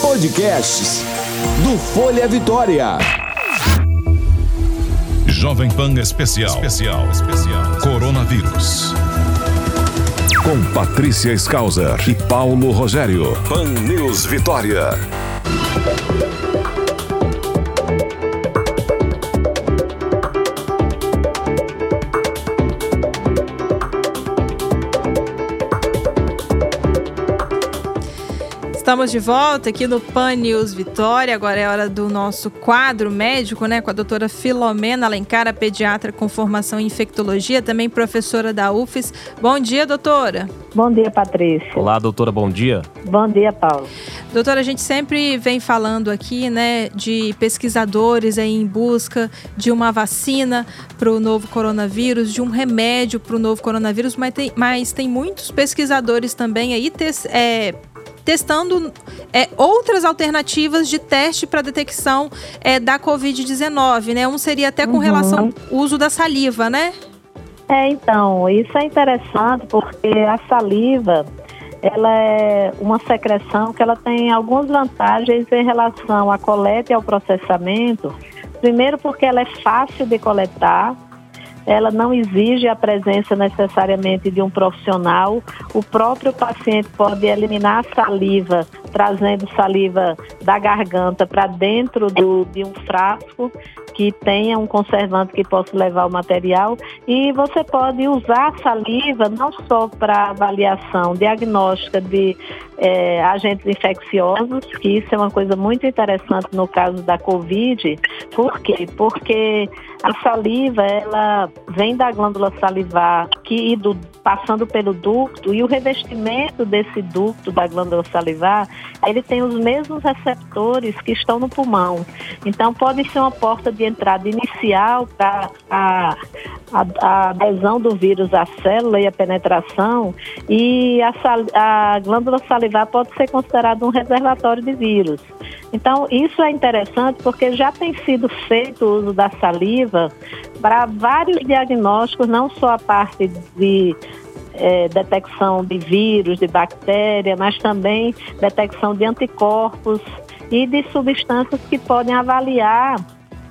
Podcasts do Folha Vitória. Jovem Pan Especial. Especial. Especial. Coronavírus. Com Patrícia Skauser e Paulo Rogério. Pan News Vitória. Estamos de volta aqui no Pan News Vitória. Agora é hora do nosso quadro médico, né? Com a doutora Filomena Alencar, pediatra com formação em infectologia, também professora da UFES. Bom dia, doutora. Bom dia, Patrícia. Olá, doutora, bom dia. Bom dia, Paulo. Doutora, a gente sempre vem falando aqui, né, de pesquisadores aí em busca de uma vacina para o novo coronavírus, de um remédio para o novo coronavírus, mas tem, mas tem muitos pesquisadores também aí é, testando é, outras alternativas de teste para detecção é, da Covid-19, né? Um seria até com uhum. relação ao uso da saliva, né? É, então, isso é interessante porque a saliva, ela é uma secreção que ela tem algumas vantagens em relação à coleta e ao processamento. Primeiro porque ela é fácil de coletar, ela não exige a presença necessariamente de um profissional. O próprio paciente pode eliminar a saliva, trazendo saliva da garganta para dentro do, de um frasco que tenha um conservante que possa levar o material e você pode usar a saliva não só para avaliação diagnóstica de é, agentes infecciosos, que isso é uma coisa muito interessante no caso da Covid. Por quê? Porque a saliva, ela vem da glândula salivar, que do, passando pelo ducto, e o revestimento desse ducto da glândula salivar, ele tem os mesmos receptores que estão no pulmão. Então, pode ser uma porta de entrada inicial para a, a, a, adesão do vírus à célula e a penetração, e a, sal, a glândula salivar pode ser considerada um reservatório de vírus. Então, isso é interessante porque já tem sido feito o uso da saliva para vários diagnósticos, não só a parte de é, detecção de vírus, de bactéria, mas também detecção de anticorpos e de substâncias que podem avaliar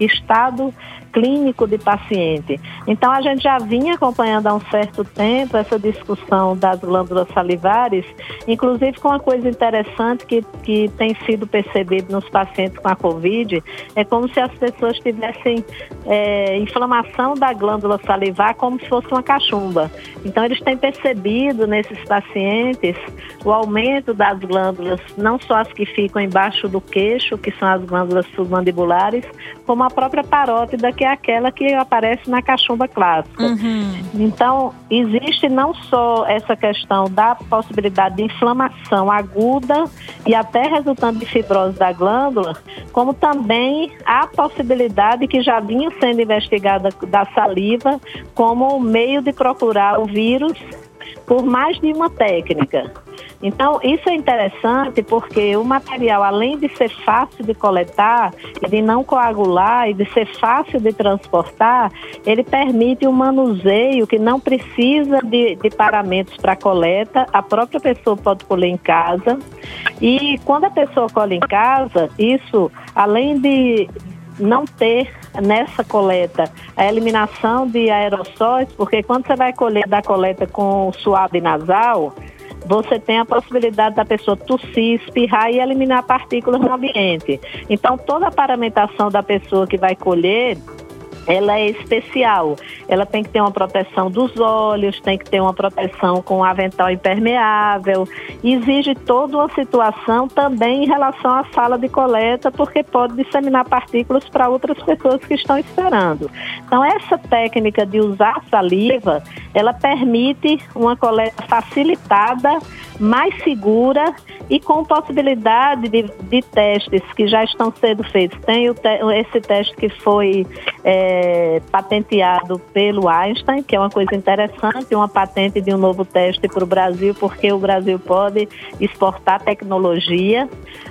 estado clínico de paciente. Então, a gente já vinha acompanhando há um certo tempo essa discussão das glândulas salivares, inclusive com uma coisa interessante que, que tem sido percebido nos pacientes com a Covid, é como se as pessoas tivessem é, inflamação da glândula salivar como se fosse uma cachumba. Então, eles têm percebido nesses pacientes o aumento das glândulas, não só as que ficam embaixo do queixo, que são as glândulas submandibulares, como a própria parótida, que é aquela que aparece na cachumba clássica. Uhum. Então, existe não só essa questão da possibilidade de inflamação aguda e até resultante de fibrose da glândula, como também a possibilidade que já vinha sendo investigada da saliva como meio de procurar o vírus por mais de uma técnica. Então, isso é interessante porque o material, além de ser fácil de coletar de não coagular e de ser fácil de transportar, ele permite um manuseio que não precisa de, de paramentos para coleta, a própria pessoa pode colher em casa. E quando a pessoa colhe em casa, isso, além de, não ter nessa coleta a eliminação de aerossóis, porque quando você vai colher da coleta com suave nasal, você tem a possibilidade da pessoa tossir, espirrar e eliminar partículas no ambiente. Então, toda a paramentação da pessoa que vai colher ela é especial. Ela tem que ter uma proteção dos olhos, tem que ter uma proteção com avental impermeável. Exige toda uma situação também em relação à sala de coleta, porque pode disseminar partículas para outras pessoas que estão esperando. Então, essa técnica de usar saliva, ela permite uma coleta facilitada mais segura e com possibilidade de, de testes que já estão sendo feitos. Tem te, esse teste que foi é, patenteado pelo Einstein, que é uma coisa interessante, uma patente de um novo teste para o Brasil, porque o Brasil pode exportar tecnologia,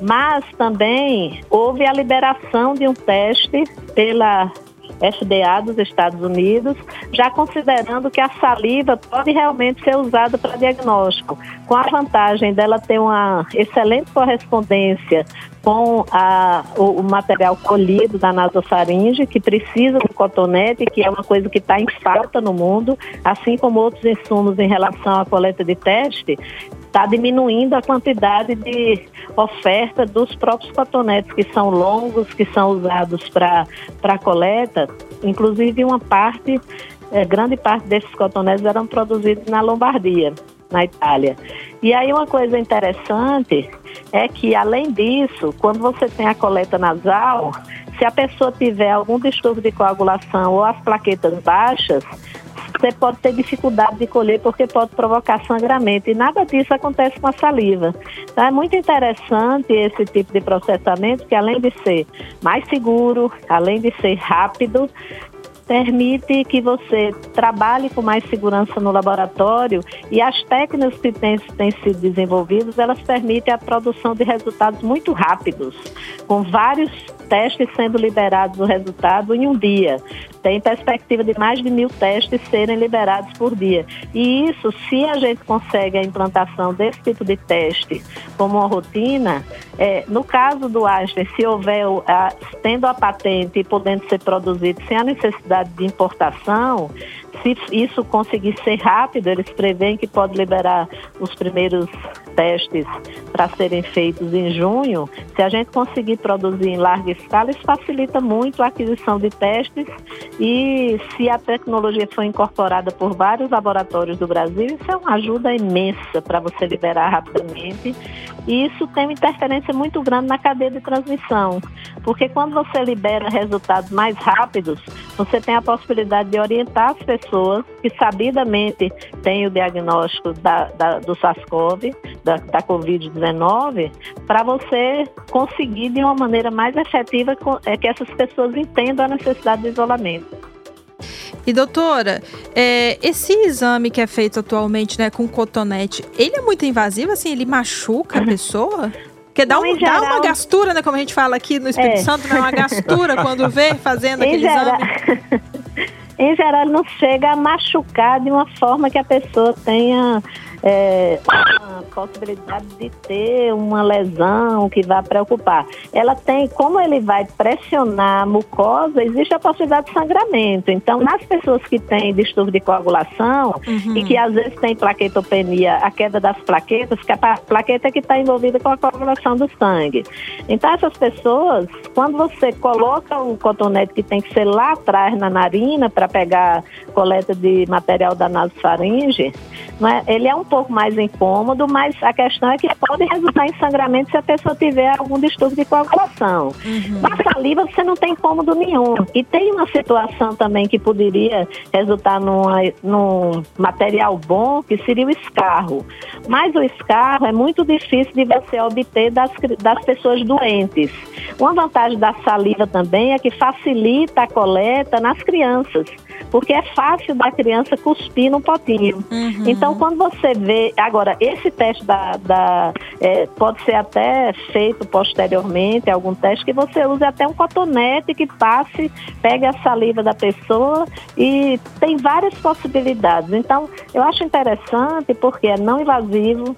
mas também houve a liberação de um teste pela FDA dos Estados Unidos, já considerando que a saliva pode realmente ser usada para diagnóstico, com a vantagem dela ter uma excelente correspondência com a, o, o, material colhido da nasofaringe, que precisa do cotonete, que é uma coisa que está em falta no mundo, assim como outros insumos em relação à coleta de teste, está diminuindo a quantidade de oferta dos próprios cotonetes, que são longos, que são usados para coleta. Inclusive, uma parte, é, grande parte desses cotonetes eram produzidos na Lombardia, na Itália. E aí, uma coisa interessante é que, além disso, quando você tem a coleta nasal, se a pessoa tiver algum distúrbio de coagulação ou as plaquetas baixas, você pode ter dificuldade de colher porque pode provocar sangramento. E nada disso acontece com a saliva. Então é muito interessante esse tipo de processamento, que além de ser mais seguro, além de ser rápido, permite que você trabalhe com mais segurança no laboratório e as técnicas que têm, têm sido desenvolvidas, elas permitem a produção de resultados muito rápidos, com vários testes sendo liberados o resultado em um dia. Tem perspectiva de mais de mil testes serem liberados por dia. E isso, se a gente consegue a implantação desse tipo de teste como uma rotina, é, no caso do Einstein, se houver, a, tendo a patente e podendo ser produzido sem a necessidade de importação, se isso conseguir ser rápido, eles preveem que pode liberar os primeiros testes para serem feitos em junho. Se a gente conseguir produzir em larga escala, isso facilita muito a aquisição de testes e se a tecnologia for incorporada por vários laboratórios do Brasil, isso é uma ajuda imensa para você liberar rapidamente. E isso tem uma interferência muito grande na cadeia de transmissão, porque quando você libera resultados mais rápidos, você tem a possibilidade de orientar as pessoas que sabidamente têm o diagnóstico da, da, do SARS-CoV, da, da Covid-19, para você conseguir de uma maneira mais efetiva é, que essas pessoas entendam a necessidade de isolamento. E doutora, é, esse exame que é feito atualmente, né, com cotonete, ele é muito invasivo, assim, ele machuca a pessoa? Porque dá, um, geral, dá uma gastura, né? Como a gente fala aqui no Espírito é. Santo, dá uma gastura quando vê fazendo aquele geral, exame. em geral, ele não chega a machucar de uma forma que a pessoa tenha é, uma possibilidade de ter uma lesão que vai preocupar. Ela tem, como ele vai pressionar a mucosa, existe a possibilidade de sangramento. Então, nas pessoas que têm distúrbio de coagulação uhum. e que às vezes tem plaquetopenia, a queda das plaquetas, que a plaqueta é que está envolvida com a coagulação do sangue. Então, essas pessoas, quando você coloca o cotonete que tem que ser lá atrás na narina para pegar coleta de material da nasofaringe, né, ele é um pouco mais incômodo, mas a questão é que pode resultar em sangramento se a pessoa tiver algum distúrbio de coagulação. Uhum. Na saliva você não tem incômodo nenhum. E tem uma situação também que poderia resultar numa, num material bom, que seria o escarro. Mas o escarro é muito difícil de você obter das, das pessoas doentes. Uma vantagem da saliva também é que facilita a coleta nas crianças porque é fácil da criança cuspir no potinho. Uhum. Então, quando você vê. Agora, esse teste da, da é, pode ser até feito posteriormente, algum teste que você use até um cotonete que passe, pegue a saliva da pessoa e tem várias possibilidades. Então, eu acho interessante porque é não invasivo,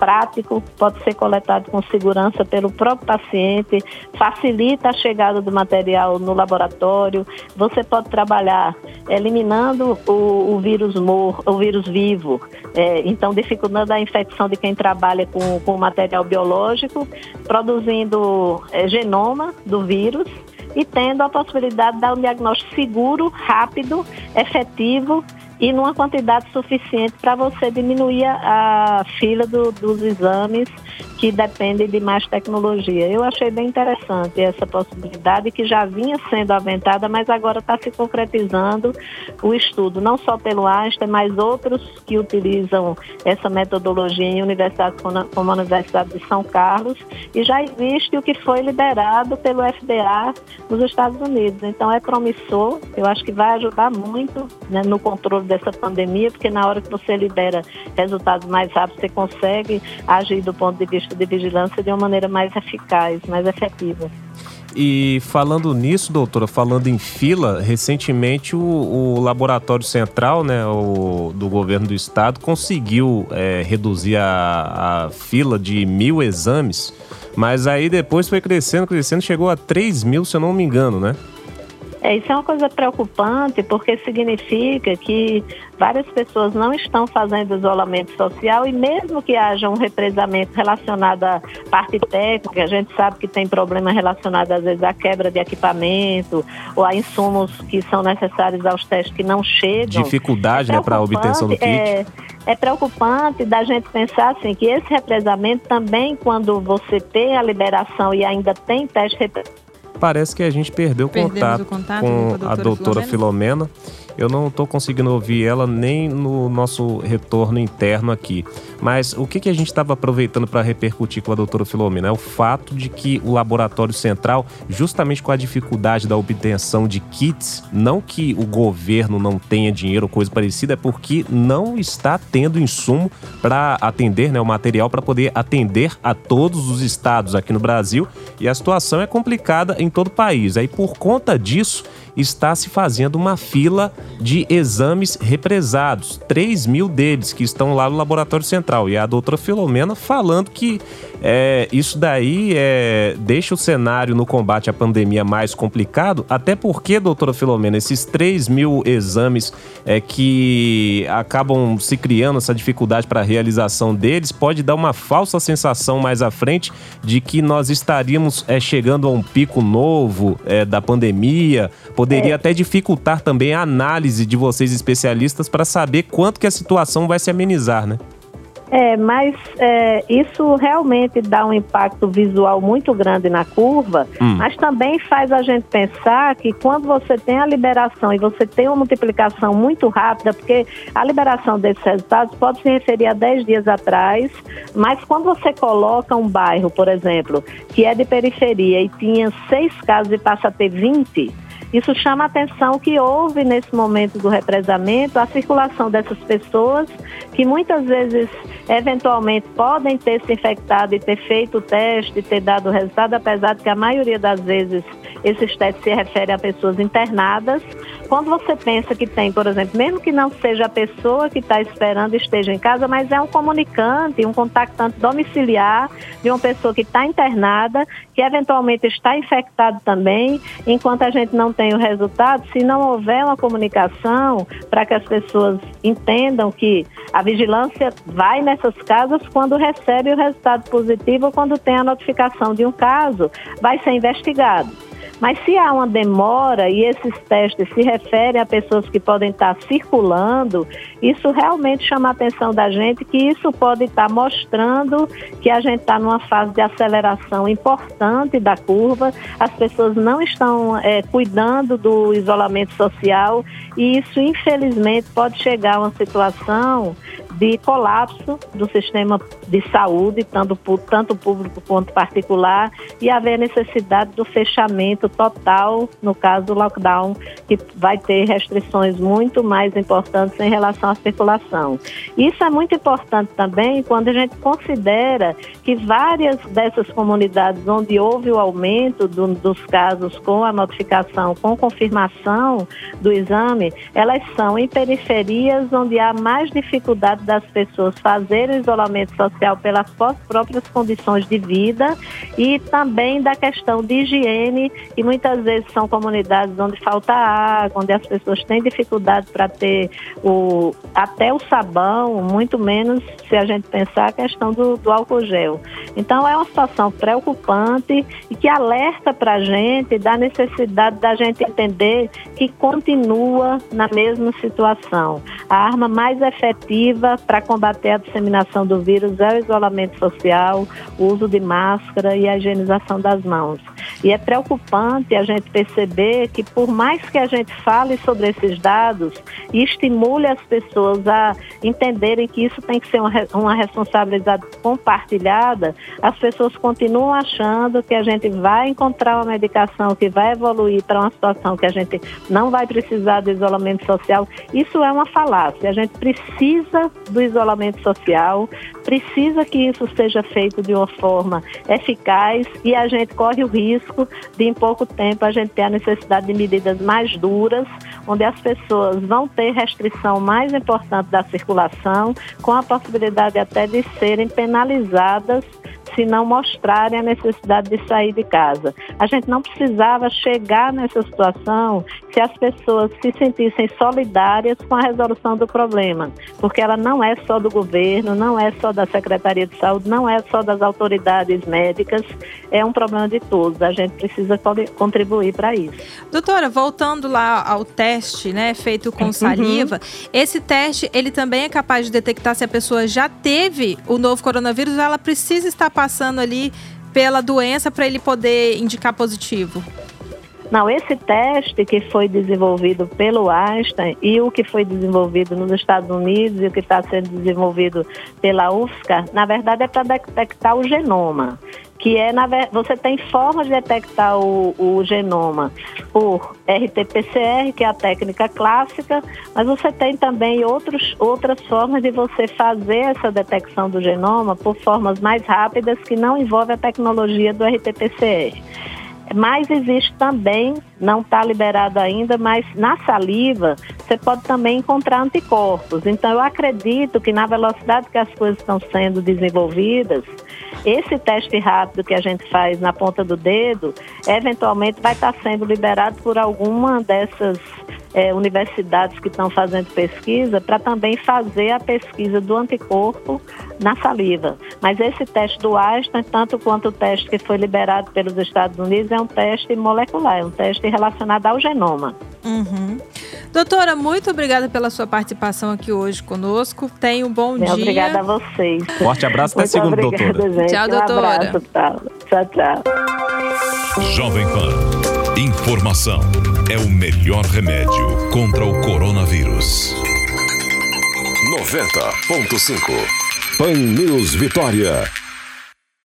prático, pode ser coletado com segurança pelo próprio paciente, facilita a chegada do material no laboratório. Você pode trabalhar eliminando o, o vírus mor, o vírus vivo, é, então dificultando a infecção de quem trabalha com, com material biológico, produzindo é, genoma do vírus e tendo a possibilidade de dar um diagnóstico seguro, rápido, efetivo e numa quantidade suficiente para você diminuir a, fila do, dos exames que dependem de mais tecnologia. Eu achei bem interessante essa possibilidade que já vinha sendo aventada, mas agora está se concretizando o estudo, não só pelo Einstein, mas outros que utilizam essa metodologia em universidades como a Universidade de São Carlos, e já existe o que foi liberado pelo FDA nos Estados Unidos. Então é promissor, eu acho que vai ajudar muito né, no controle dessa pandemia, porque na hora que você libera resultados mais rápidos, você consegue agir do ponto de vista de vigilância de uma maneira mais eficaz, mais efetiva. E falando nisso, doutora, falando em fila, recentemente o, o Laboratório Central né, o, do governo do estado conseguiu é, reduzir a, a fila de mil exames, mas aí depois foi crescendo, crescendo, chegou a 3 mil, se eu não me engano, né? É, isso é uma coisa preocupante porque significa que várias pessoas não estão fazendo isolamento social e mesmo que haja um represamento relacionado à parte técnica, a gente sabe que tem problema relacionado às vezes à quebra de equipamento ou a insumos que são necessários aos testes que não chegam. Dificuldade é né, para a obtenção do kit. É, é preocupante da gente pensar assim que esse represamento também quando você tem a liberação e ainda tem teste parece que a gente perdeu contato, contato, com, a doutora, a doutora Filomena. Filomena eu não estou conseguindo ouvir ela nem no nosso retorno interno aqui. Mas o que, que a gente estava aproveitando para repercutir com a doutora Filomena? É o fato de que o laboratório central, justamente com a dificuldade da obtenção de kits, não que o governo não tenha dinheiro ou coisa parecida, é porque não está tendo insumo para atender, né, o material para poder atender a todos os estados aqui no Brasil. E a situação é complicada em todo o país. Aí, por conta disso, está se fazendo uma fila de exames represados, 3 mil deles que estão lá no Laboratório Central. E a doutora Filomena falando que é, isso daí é, deixa o cenário no combate à pandemia mais complicado, até porque, doutora Filomena, esses 3 mil exames é, que acabam se criando essa dificuldade para a realização deles, pode dar uma falsa sensação mais à frente de que nós estaríamos é, chegando a um pico novo é, da pandemia, poderia é. até dificultar também a análise de vocês especialistas para saber quanto que a situação vai se amenizar, né? É, mas é, isso realmente dá um impacto visual muito grande na curva, hum. mas também faz a gente pensar que quando você tem a liberação e você tem uma multiplicação muito rápida, porque a liberação desses resultados pode se referir a 10 dias atrás, mas quando você coloca um bairro, por exemplo, que é de periferia e tinha seis casos e passa a ter 20, isso chama a atenção que houve nesse momento do represamento a circulação dessas pessoas que muitas vezes eventualmente podem ter se infectado e ter feito o teste, ter dado o resultado, apesar de que a maioria das vezes esses testes se referem a pessoas internadas. Quando você pensa que tem, por exemplo, mesmo que não seja a pessoa que está esperando esteja em casa, mas é um comunicante, um contactante domiciliar de uma pessoa que está internada, que eventualmente está infectado também, enquanto a gente não tem o resultado, se não houver uma comunicação para que as pessoas entendam que a vigilância vai nessas casas quando recebe o resultado positivo ou quando tem a notificação de um caso, vai ser investigado. Mas se há uma demora e esses testes se referem a pessoas que podem estar circulando, isso realmente chama a atenção da gente que isso pode estar mostrando que a gente está numa fase de aceleração importante da curva, as pessoas não estão é, cuidando do isolamento social e isso, infelizmente, pode chegar a uma situação de colapso do sistema de saúde, tanto, tanto público quanto particular, e haver necessidade do fechamento total, no caso do lockdown, que vai ter restrições muito mais importantes em relação à circulação. Isso é muito importante também quando a gente considera que várias dessas comunidades onde houve o aumento do, dos casos com a notificação, com confirmação do exame, elas são em periferias onde há mais dificuldade das pessoas fazerem o isolamento social pelas próprias condições de vida e também da questão de higiene, e muitas vezes são comunidades onde falta água, onde as pessoas têm dificuldade para ter o, até o sabão, muito menos se a gente pensar a questão do, do álcool gel. Então é uma situação preocupante e que alerta para a gente da necessidade da gente entender que continua na mesma situação. A arma mais efetiva para combater a disseminação do vírus é o isolamento social, o uso de máscara e a higienização das mãos. E é preocupante a gente perceber que, por mais que a gente fale sobre esses dados e estimule as pessoas a entenderem que isso tem que ser uma, responsabilidade compartilhada, as pessoas continuam achando que a gente vai encontrar uma medicação que vai evoluir para uma situação que a gente não vai precisar do isolamento social. Isso é uma falácia. A gente precisa do isolamento social, precisa que isso seja feito de uma forma eficaz e a gente corre o risco risco de, em pouco tempo, a gente ter a necessidade de medidas mais duras, onde as pessoas vão ter restrição mais importante da circulação, com a possibilidade até de serem penalizadas se não mostrarem a necessidade de sair de casa. A gente não precisava chegar nessa situação se as pessoas se sentissem solidárias com a resolução do problema, porque ela não é só do governo, não é só da Secretaria de Saúde, não é só das autoridades médicas, é um problema de todos. A gente precisa contribuir para isso. Doutora, voltando lá ao teste, né, feito com uhum. saliva, uhum. esse teste ele também é capaz de detectar se a pessoa já teve o novo coronavírus, ela precisa estar passando ali pela doença para ele poder indicar positivo? Não, esse teste que foi desenvolvido pelo Einstein e o que foi desenvolvido nos Estados Unidos e o que está sendo desenvolvido pela UFSCar, na verdade é para detectar o genoma que é na, você tem formas de detectar o, o, genoma por RT-PCR, que é a técnica clássica, mas você tem também outros, outras formas de você fazer essa detecção do genoma por formas mais rápidas que não envolvem a tecnologia do RT-PCR. Mas existe também, não está liberado ainda, mas na saliva você pode também encontrar anticorpos. Então eu acredito que na velocidade que as coisas estão sendo desenvolvidas, esse teste rápido que a gente faz na ponta do dedo, eventualmente vai estar sendo liberado por alguma dessas é, universidades que estão fazendo pesquisa para também fazer a pesquisa do anticorpo na saliva. Mas esse teste do Einstein, tanto quanto o teste que foi liberado pelos Estados Unidos, é um teste molecular, é um teste relacionado ao genoma. Uhum. Doutora, muito obrigada pela sua participação aqui hoje conosco. Tenha um bom dia. Obrigada a vocês. Forte abraço até segunda, obrigada, doutora. Gente. Tchau, doutora. Um abraço, tchau, tchau. Jovem Pan. Informação é o melhor remédio contra o coronavírus. 90.5 Pan News Vitória.